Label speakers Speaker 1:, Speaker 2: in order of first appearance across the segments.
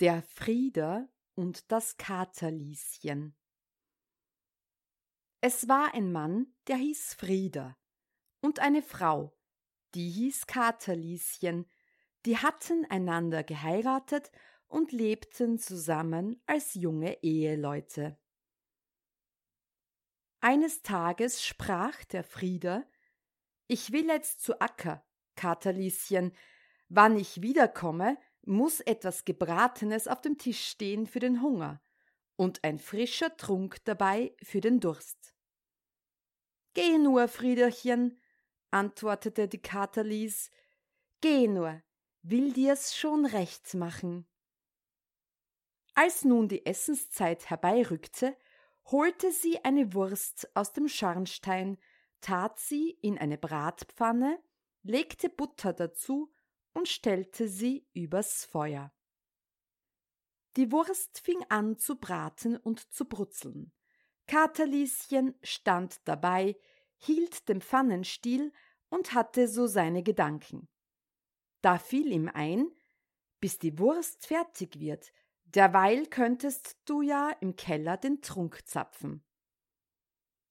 Speaker 1: Der Frieder und das Katerlieschen. Es war ein Mann, der hieß Frieder, und eine Frau, die hieß Katerlieschen, die hatten einander geheiratet und lebten zusammen als junge Eheleute. Eines Tages sprach der Frieder Ich will jetzt zu Acker, Katerlieschen, wann ich wiederkomme, muss etwas Gebratenes auf dem Tisch stehen für den Hunger und ein frischer Trunk dabei für den Durst. Geh nur, Friederchen, antwortete die Katerlies, geh nur, will dir's schon recht machen. Als nun die Essenszeit herbeirückte, holte sie eine Wurst aus dem Schornstein, tat sie in eine Bratpfanne, legte Butter dazu und stellte sie übers Feuer. Die Wurst fing an zu braten und zu brutzeln. Katerlieschen stand dabei, hielt den Pfannenstiel und hatte so seine Gedanken. Da fiel ihm ein, bis die Wurst fertig wird, Derweil könntest du ja im Keller den Trunk zapfen.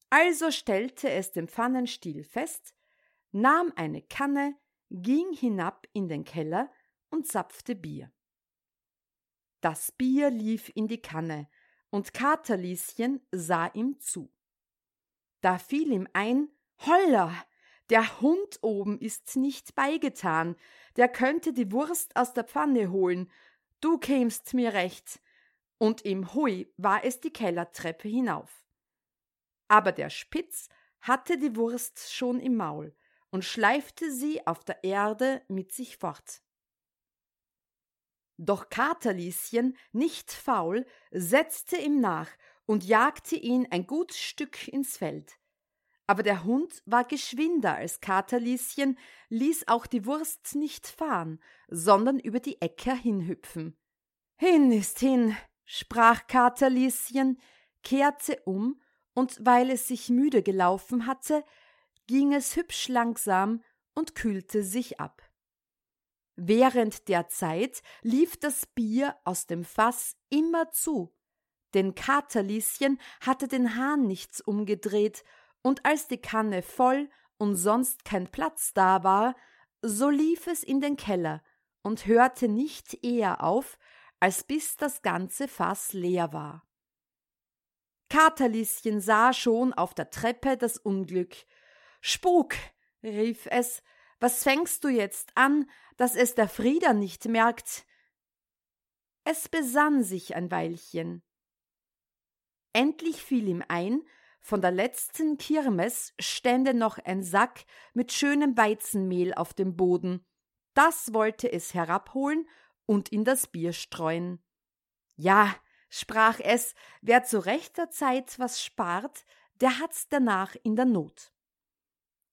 Speaker 1: Also stellte es den Pfannenstiel fest, nahm eine Kanne, ging hinab in den Keller und zapfte Bier. Das Bier lief in die Kanne, und Katerlieschen sah ihm zu. Da fiel ihm ein, Holla, der Hund oben ist nicht beigetan, der könnte die Wurst aus der Pfanne holen Du kämst mir recht. Und im Hui war es die Kellertreppe hinauf. Aber der Spitz hatte die Wurst schon im Maul und schleifte sie auf der Erde mit sich fort. Doch Katerlieschen, nicht faul, setzte ihm nach und jagte ihn ein gut Stück ins Feld. Aber der Hund war geschwinder als Katerlieschen, ließ auch die Wurst nicht fahren, sondern über die Äcker hinhüpfen. Hin ist hin, sprach Katerlieschen, kehrte um, und weil es sich müde gelaufen hatte, ging es hübsch langsam und kühlte sich ab. Während der Zeit lief das Bier aus dem Fass immer zu, denn Katerlieschen hatte den Hahn nichts umgedreht und als die Kanne voll und sonst kein Platz da war, so lief es in den Keller und hörte nicht eher auf, als bis das ganze Fass leer war. Katerlieschen sah schon auf der Treppe das Unglück. Spuk, rief es, was fängst du jetzt an, dass es der Frieder nicht merkt? Es besann sich ein Weilchen. Endlich fiel ihm ein, von der letzten Kirmes stände noch ein Sack mit schönem Weizenmehl auf dem Boden. Das wollte es herabholen und in das Bier streuen. Ja, sprach es, wer zu rechter Zeit was spart, der hat's danach in der Not.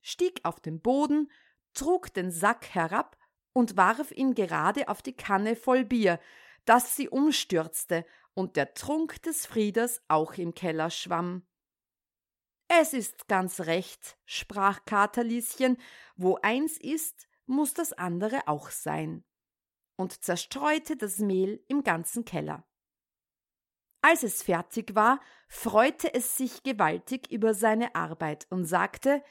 Speaker 1: Stieg auf den Boden, trug den Sack herab und warf ihn gerade auf die Kanne voll Bier, dass sie umstürzte und der Trunk des Frieders auch im Keller schwamm. Es ist ganz recht, sprach Katerlieschen, wo eins ist, muss das andere auch sein, und zerstreute das Mehl im ganzen Keller. Als es fertig war, freute es sich gewaltig über seine Arbeit und sagte,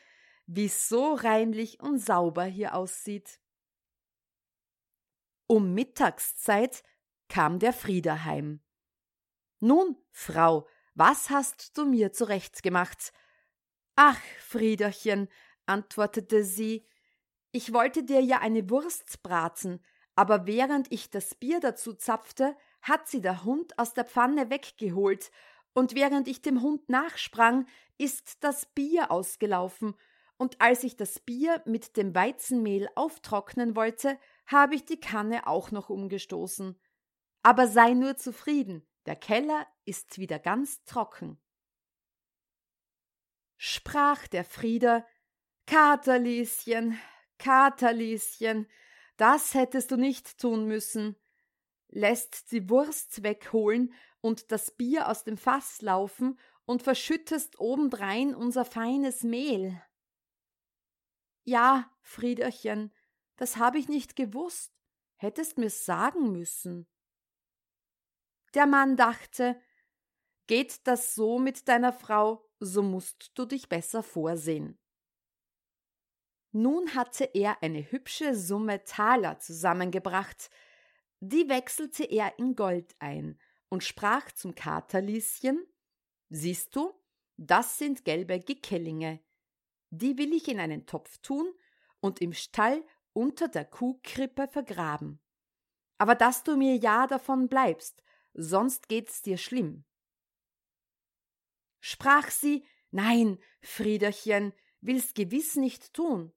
Speaker 1: wie so reinlich und sauber hier aussieht. Um Mittagszeit kam der Frieder heim. Nun, Frau, was hast du mir zurechtgemacht? Ach, Friederchen, antwortete sie, ich wollte dir ja eine Wurst braten, aber während ich das Bier dazu zapfte, hat sie der Hund aus der Pfanne weggeholt, und während ich dem Hund nachsprang, ist das Bier ausgelaufen, und als ich das Bier mit dem Weizenmehl auftrocknen wollte, habe ich die Kanne auch noch umgestoßen. Aber sei nur zufrieden, der Keller ist wieder ganz trocken. Sprach der Frieder, Katerlieschen, Katerlieschen, das hättest du nicht tun müssen. Lässt die Wurst wegholen und das Bier aus dem Fass laufen und verschüttest obendrein unser feines Mehl. Ja, Friederchen, das habe ich nicht gewusst, hättest mir's sagen müssen. Der Mann dachte, geht das so mit deiner Frau, so musst du dich besser vorsehen. Nun hatte er eine hübsche Summe Taler zusammengebracht, die wechselte er in Gold ein und sprach zum Katerlieschen Siehst du, das sind gelbe Gickelinge, die will ich in einen Topf tun und im Stall unter der Kuhkrippe vergraben. Aber dass du mir ja davon bleibst, sonst geht's dir schlimm. Sprach sie, nein, Friederchen, will's gewiss nicht tun.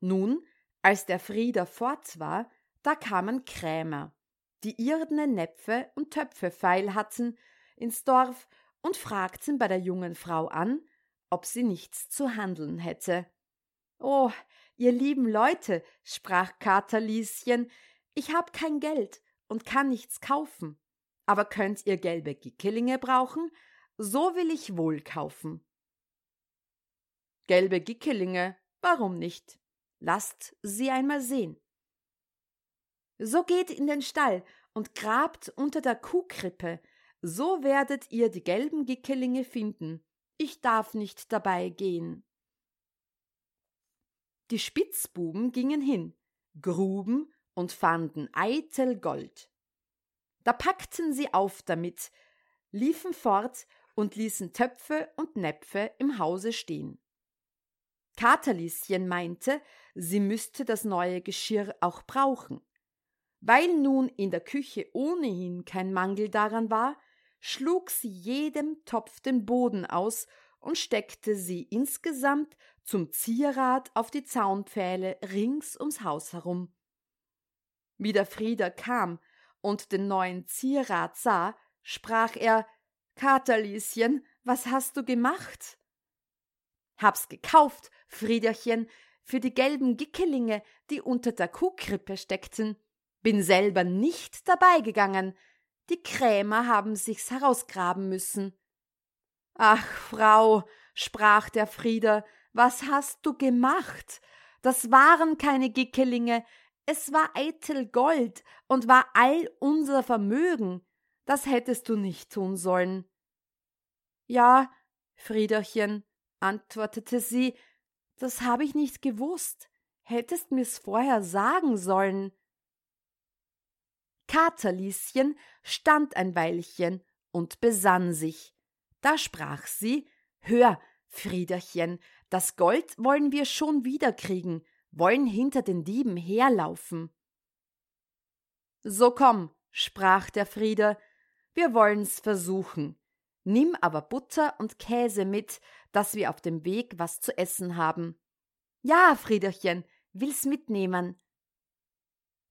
Speaker 1: Nun, als der Frieder fort war, da kamen Krämer, die irdene Näpfe und Töpfe feil hatten, ins Dorf und fragten bei der jungen Frau an, ob sie nichts zu handeln hätte. Oh, ihr lieben Leute, sprach Katerlieschen, ich hab kein Geld und kann nichts kaufen. Aber könnt ihr gelbe Gickelinge brauchen? So will ich wohl kaufen. Gelbe Gickelinge, warum nicht? Lasst sie einmal sehen. So geht in den Stall und grabt unter der Kuhkrippe, so werdet ihr die gelben Gickelinge finden. Ich darf nicht dabei gehen. Die Spitzbuben gingen hin, gruben und fanden eitel Gold. Da packten sie auf damit, liefen fort und ließen Töpfe und Näpfe im Hause stehen. Katerlieschen meinte, sie müsste das neue Geschirr auch brauchen. Weil nun in der Küche ohnehin kein Mangel daran war, schlug sie jedem Topf den Boden aus und steckte sie insgesamt zum Zierat auf die Zaunpfähle rings ums Haus herum. Wie der Frieder kam und den neuen Zierat sah, sprach er Katerlieschen, was hast du gemacht? Hab's gekauft, Friederchen, für die gelben Gickelinge, die unter der Kuhkrippe steckten. Bin selber nicht dabei gegangen. Die Krämer haben sich's herausgraben müssen. Ach, Frau, sprach der Frieder, was hast du gemacht? Das waren keine Gickelinge, es war eitel Gold und war all unser Vermögen. Das hättest du nicht tun sollen. Ja, Friederchen, antwortete sie, das habe ich nicht gewusst. Hättest mir's vorher sagen sollen. Katerlieschen stand ein Weilchen und besann sich. Da sprach sie: Hör, Friederchen, das Gold wollen wir schon wiederkriegen, wollen hinter den Dieben herlaufen. So komm, sprach der Frieder, wir wollen's versuchen. Nimm aber Butter und Käse mit, dass wir auf dem Weg was zu essen haben. Ja, Friederchen, will's mitnehmen.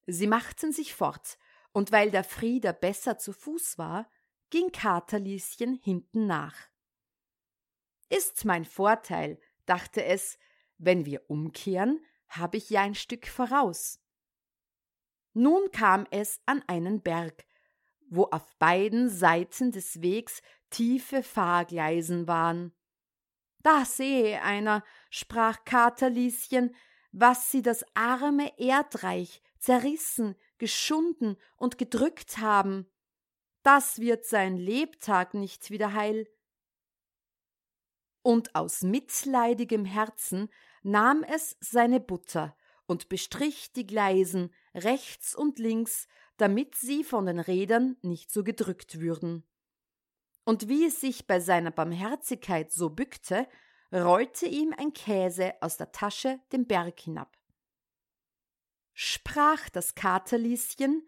Speaker 1: Sie machten sich fort, und weil der Frieder besser zu Fuß war, ging Katerlieschen hinten nach. Ist's mein Vorteil, dachte es, wenn wir umkehren, habe ich ja ein Stück voraus. Nun kam es an einen Berg, wo auf beiden Seiten des Wegs tiefe Fahrgleisen waren. Da sehe einer, sprach Katerlieschen, was sie das arme Erdreich zerrissen, geschunden und gedrückt haben. Das wird sein Lebtag nicht wieder heil. Und aus mitleidigem Herzen nahm es seine Butter und bestrich die Gleisen rechts und links, damit sie von den Rädern nicht so gedrückt würden. Und wie es sich bei seiner Barmherzigkeit so bückte, rollte ihm ein Käse aus der Tasche den Berg hinab. Sprach das Katerlieschen,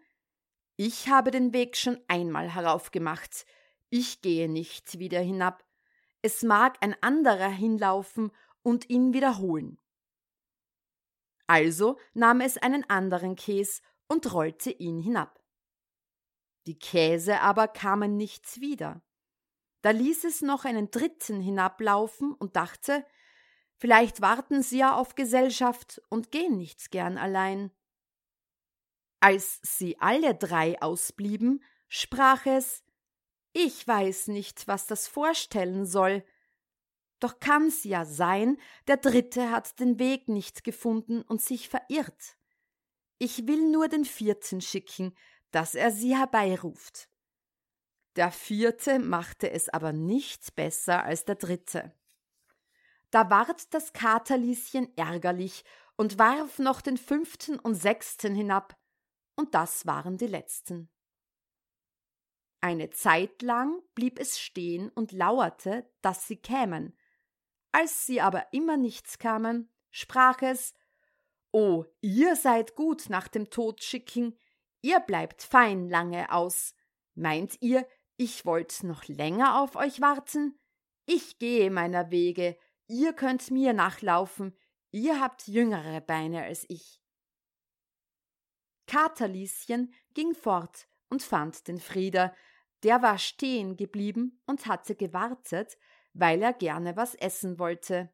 Speaker 1: ich habe den Weg schon einmal heraufgemacht, ich gehe nicht wieder hinab, es mag ein anderer hinlaufen und ihn wiederholen. Also nahm es einen anderen Käs und rollte ihn hinab. Die Käse aber kamen nicht wieder. Da ließ es noch einen dritten hinablaufen und dachte, vielleicht warten sie ja auf Gesellschaft und gehen nicht gern allein. Als sie alle drei ausblieben, sprach es Ich weiß nicht, was das vorstellen soll. Doch kann's ja sein, der Dritte hat den Weg nicht gefunden und sich verirrt. Ich will nur den Vierten schicken, dass er sie herbeiruft. Der vierte machte es aber nicht besser als der dritte. Da ward das Katerlieschen ärgerlich und warf noch den fünften und sechsten hinab, und das waren die letzten. Eine Zeit lang blieb es stehen und lauerte, dass sie kämen. Als sie aber immer nichts kamen, sprach es O, ihr seid gut nach dem Tod schicken, ihr bleibt fein lange aus. Meint ihr, ich wollt noch länger auf euch warten? Ich gehe meiner Wege, ihr könnt mir nachlaufen, ihr habt jüngere Beine als ich. Katerlieschen ging fort und fand den Frieder, der war stehen geblieben und hatte gewartet, weil er gerne was essen wollte.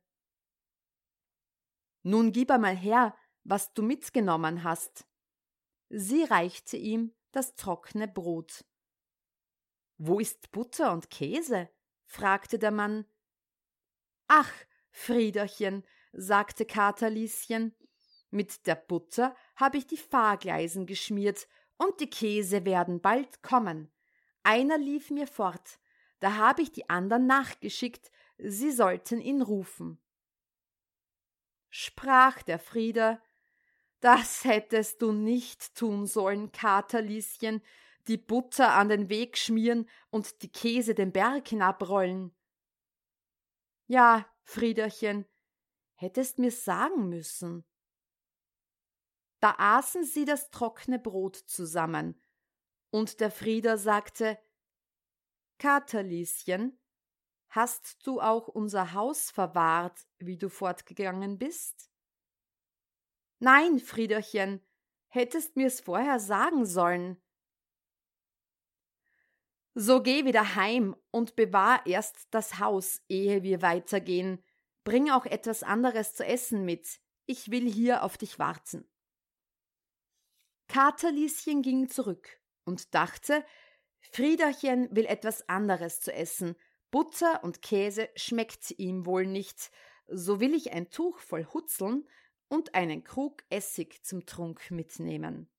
Speaker 1: Nun gib einmal her, was du mitgenommen hast. Sie reichte ihm das trockene Brot. Wo ist Butter und Käse? fragte der Mann. Ach, Friederchen, sagte Katerlieschen, mit der Butter habe ich die Fahrgleisen geschmiert, und die Käse werden bald kommen. Einer lief mir fort, da habe ich die andern nachgeschickt, sie sollten ihn rufen. Sprach der Frieder, das hättest du nicht tun sollen, Katerlieschen, die Butter an den Weg schmieren und die Käse den Berg hinabrollen. Ja, Friederchen, hättest mir's sagen müssen. Da aßen sie das trockene Brot zusammen, und der Frieder sagte Katerlieschen, hast du auch unser Haus verwahrt, wie du fortgegangen bist? Nein, Friederchen, hättest mir's vorher sagen sollen. So geh wieder heim und bewahr erst das Haus, ehe wir weitergehen. Bring auch etwas anderes zu essen mit. Ich will hier auf dich warten. Katerlieschen ging zurück und dachte, Friederchen will etwas anderes zu essen. Butter und Käse schmeckt ihm wohl nicht. So will ich ein Tuch voll Hutzeln und einen Krug Essig zum Trunk mitnehmen.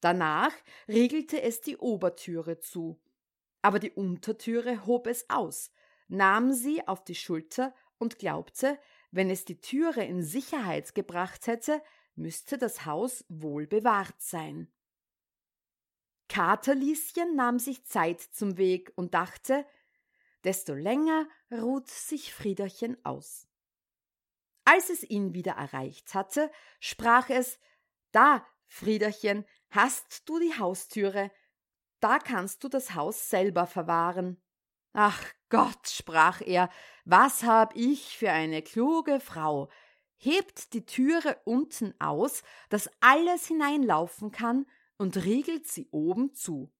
Speaker 1: Danach riegelte es die Obertüre zu aber die Untertüre hob es aus, nahm sie auf die Schulter und glaubte, wenn es die Türe in Sicherheit gebracht hätte, müsste das Haus wohl bewahrt sein. Katerlieschen nahm sich Zeit zum Weg und dachte, desto länger ruht sich Friederchen aus. Als es ihn wieder erreicht hatte, sprach es Da, Friederchen, hast du die Haustüre, da kannst du das Haus selber verwahren. Ach Gott, sprach er, was hab ich für eine kluge Frau. Hebt die Türe unten aus, dass alles hineinlaufen kann, und riegelt sie oben zu.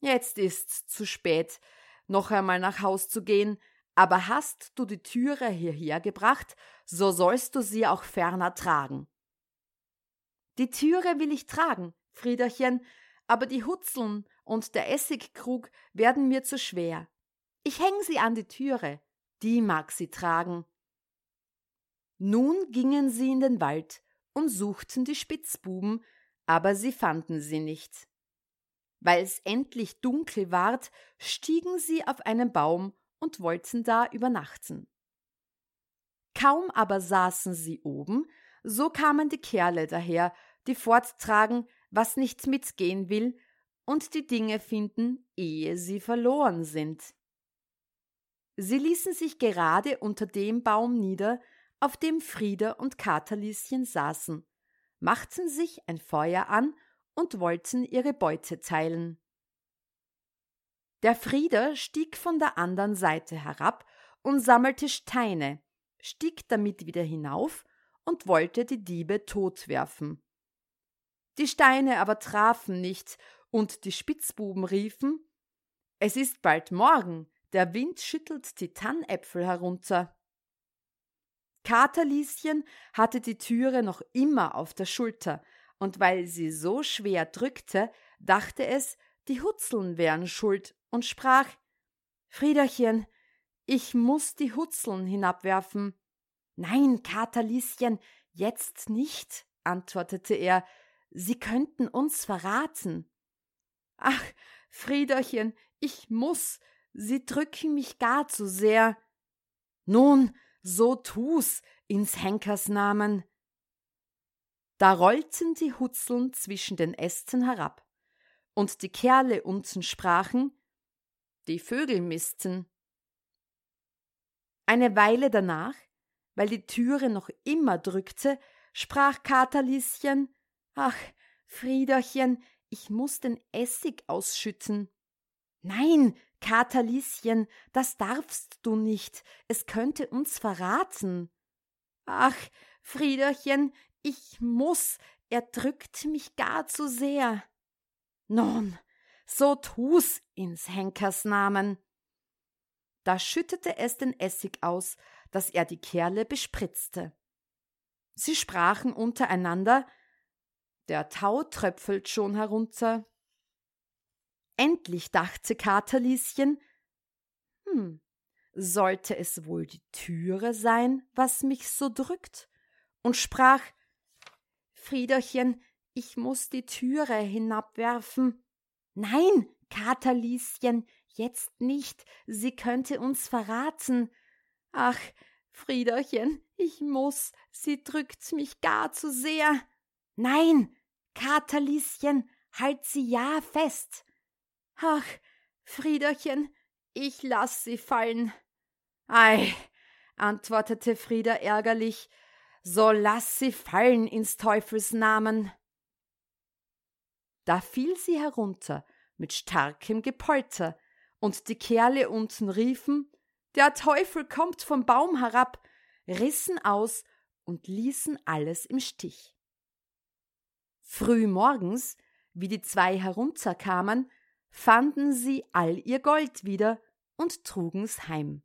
Speaker 1: Jetzt ist's zu spät, noch einmal nach Haus zu gehen, aber hast du die Türe hierher gebracht, so sollst du sie auch ferner tragen. Die Türe will ich tragen, Friederchen, aber die Hutzeln und der Essigkrug werden mir zu schwer. Ich häng sie an die Türe, die mag sie tragen. Nun gingen sie in den Wald und suchten die Spitzbuben, aber sie fanden sie nicht. Weil's endlich dunkel ward, stiegen sie auf einen Baum und wollten da übernachten. Kaum aber saßen sie oben, so kamen die Kerle daher, die forttragen, was nicht mitgehen will, und die Dinge finden, ehe sie verloren sind. Sie ließen sich gerade unter dem Baum nieder, auf dem Frieder und Katerlieschen saßen, machten sich ein Feuer an und wollten ihre Beute teilen. Der Frieder stieg von der anderen Seite herab und sammelte Steine, stieg damit wieder hinauf und wollte die Diebe totwerfen. Die Steine aber trafen nicht, und die Spitzbuben riefen Es ist bald Morgen, der Wind schüttelt die Tannäpfel herunter. Katerlieschen hatte die Türe noch immer auf der Schulter, und weil sie so schwer drückte, dachte es, die Hutzeln wären schuld und sprach Friederchen, ich muss die Hutzeln hinabwerfen. Nein, Katerlieschen, jetzt nicht, antwortete er, sie könnten uns verraten. Ach, Friederchen, ich muss, sie drücken mich gar zu sehr. Nun, so tu's, ins Henkers Namen. Da rollten die Hutzeln zwischen den Ästen herab, und die Kerle unten sprachen, die Vögel missten. Eine Weile danach, weil die Türe noch immer drückte, sprach Katerlieschen, ach, Friederchen, ich muss den Essig ausschütten. Nein, Katerlieschen, das darfst du nicht, es könnte uns verraten. Ach, Friederchen, ich muss, er drückt mich gar zu sehr. Nun, so tu's ins Henkers Namen. Da schüttete es den Essig aus, dass er die Kerle bespritzte. Sie sprachen untereinander, der Tau tröpfelt schon herunter. Endlich dachte Katerlieschen, hm, sollte es wohl die Türe sein, was mich so drückt? Und sprach, Friederchen, ich muss die Türe hinabwerfen. Nein, Katerlieschen, jetzt nicht, sie könnte uns verraten. Ach, Friederchen, ich muss, sie drückt mich gar zu sehr. Nein, Katerlieschen, halt sie ja fest. Ach, Friederchen, ich lass sie fallen. Ei, antwortete Frieda ärgerlich, so lass sie fallen ins Teufels Namen. Da fiel sie herunter mit starkem Gepolter, und die Kerle unten riefen Der Teufel kommt vom Baum herab, rissen aus und ließen alles im Stich. Früh morgens, wie die zwei herunterkamen, fanden sie all ihr Gold wieder und trugen's heim.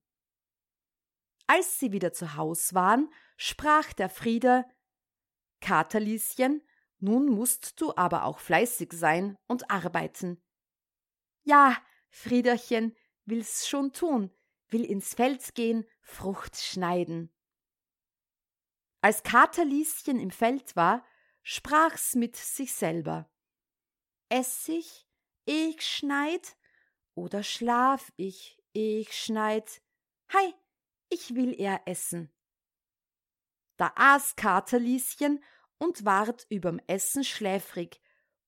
Speaker 1: Als sie wieder zu Haus waren, sprach der Frieder Katerlieschen, nun musst du aber auch fleißig sein und arbeiten. Ja, Friederchen, will's schon tun, will ins Feld gehen, Frucht schneiden. Als Katerlieschen im Feld war, sprach's mit sich selber. Essig, ich schneid, oder schlaf ich, ich schneid. Hei, ich will eher essen. Da aß Katerlieschen und ward überm Essen schläfrig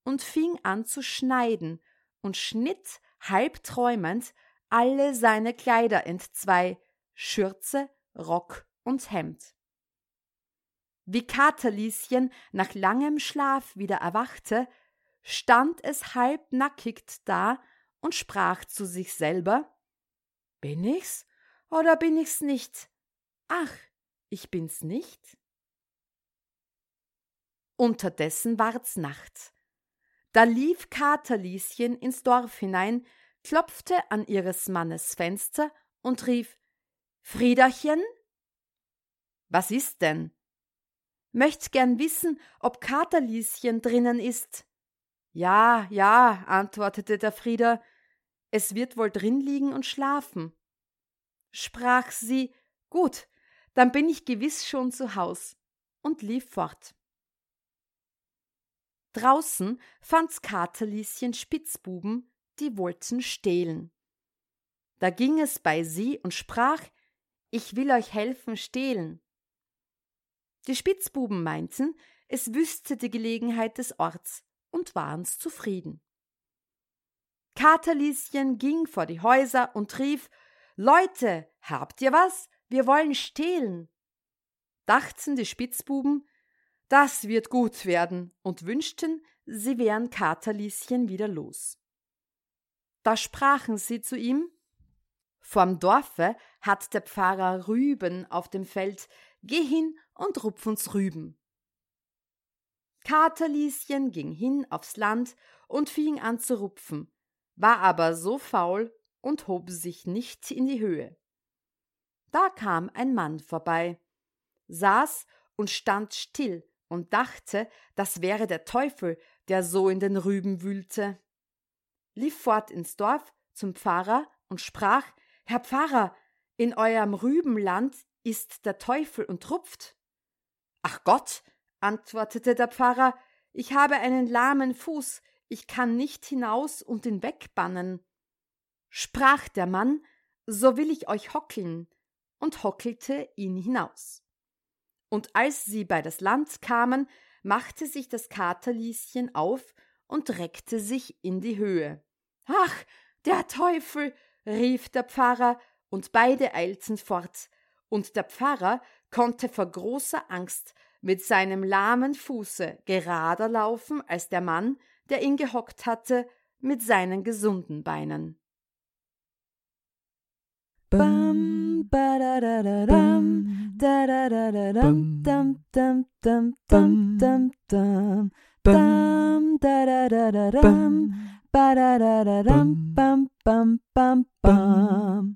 Speaker 1: und fing an zu schneiden und schnitt halb träumend alle seine Kleider entzwei, Schürze, Rock und Hemd. Wie Katerlieschen nach langem Schlaf wieder erwachte, stand es halb nackigt da und sprach zu sich selber Bin ich's oder bin ich's nicht? Ach, ich bin's nicht. Unterdessen ward's Nacht. Da lief Katerlieschen ins Dorf hinein, klopfte an ihres Mannes Fenster und rief Friederchen? Was ist denn? Möcht gern wissen, ob Katerlieschen drinnen ist. Ja, ja, antwortete der Frieder, es wird wohl drin liegen und schlafen. Sprach sie, gut, dann bin ich gewiss schon zu Haus, und lief fort. Draußen fand's Katerlieschen Spitzbuben, die wollten stehlen. Da ging es bei sie und sprach, ich will euch helfen stehlen. Die Spitzbuben meinten, es wüsste die Gelegenheit des Orts und waren's zufrieden. Katerlieschen ging vor die Häuser und rief Leute, habt ihr was? Wir wollen stehlen. Dachten die Spitzbuben, das wird gut werden und wünschten, sie wären Katerlieschen wieder los. Da sprachen sie zu ihm Vorm Dorfe hat der Pfarrer Rüben auf dem Feld, geh hin und rupf uns Rüben. Katerlieschen ging hin aufs Land und fing an zu rupfen, war aber so faul und hob sich nicht in die Höhe. Da kam ein Mann vorbei, saß und stand still und dachte, das wäre der Teufel, der so in den Rüben wühlte. Lief fort ins Dorf zum Pfarrer und sprach Herr Pfarrer, in eurem Rübenland ist der Teufel und rupft. Ach Gott, antwortete der Pfarrer, ich habe einen lahmen Fuß, ich kann nicht hinaus und ihn wegbannen. Sprach der Mann, so will ich euch hockeln, und hockelte ihn hinaus. Und als sie bei das Land kamen, machte sich das Katerlieschen auf und reckte sich in die Höhe. Ach, der Teufel! rief der Pfarrer, und beide eilten fort, und der Pfarrer konnte vor großer Angst mit seinem lahmen Fuße gerader laufen als der Mann, der ihn gehockt hatte, mit seinen gesunden Beinen.
Speaker 2: Bam, ba da da da dam, da da da da dam, dam dam dam dam dam dam, dam da da da da dam, ba da da da dam, bam bam bam bam.